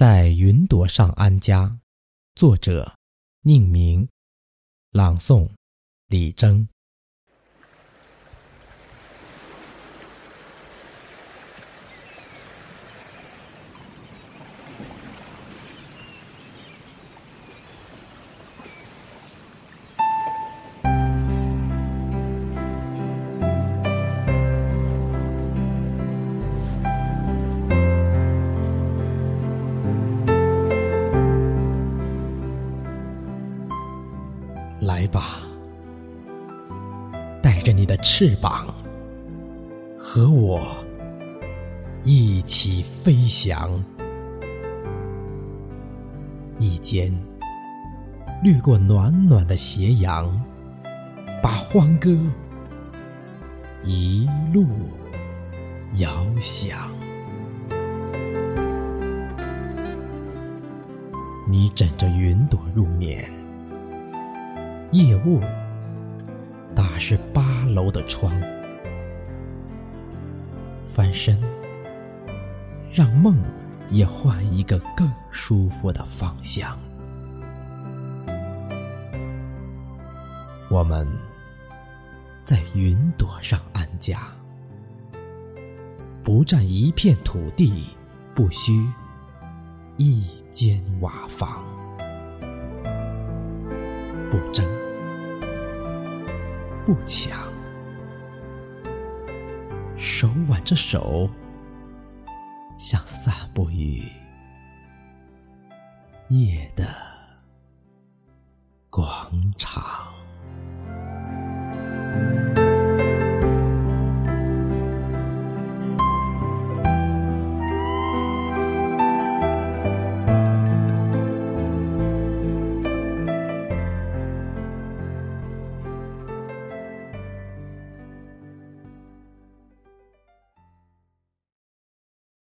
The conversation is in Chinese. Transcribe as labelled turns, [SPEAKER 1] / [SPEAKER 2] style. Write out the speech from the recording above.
[SPEAKER 1] 在云朵上安家，作者：宁明，朗诵：李征。来吧，带着你的翅膀，和我一起飞翔。一肩掠过暖暖的斜阳，把欢歌一路遥响。你枕着云朵入眠。夜雾打湿八楼的窗，翻身，让梦也换一个更舒服的方向。我们在云朵上安家，不占一片土地，不需一间瓦房，不争。不强，手挽着手，像散步于夜的广场。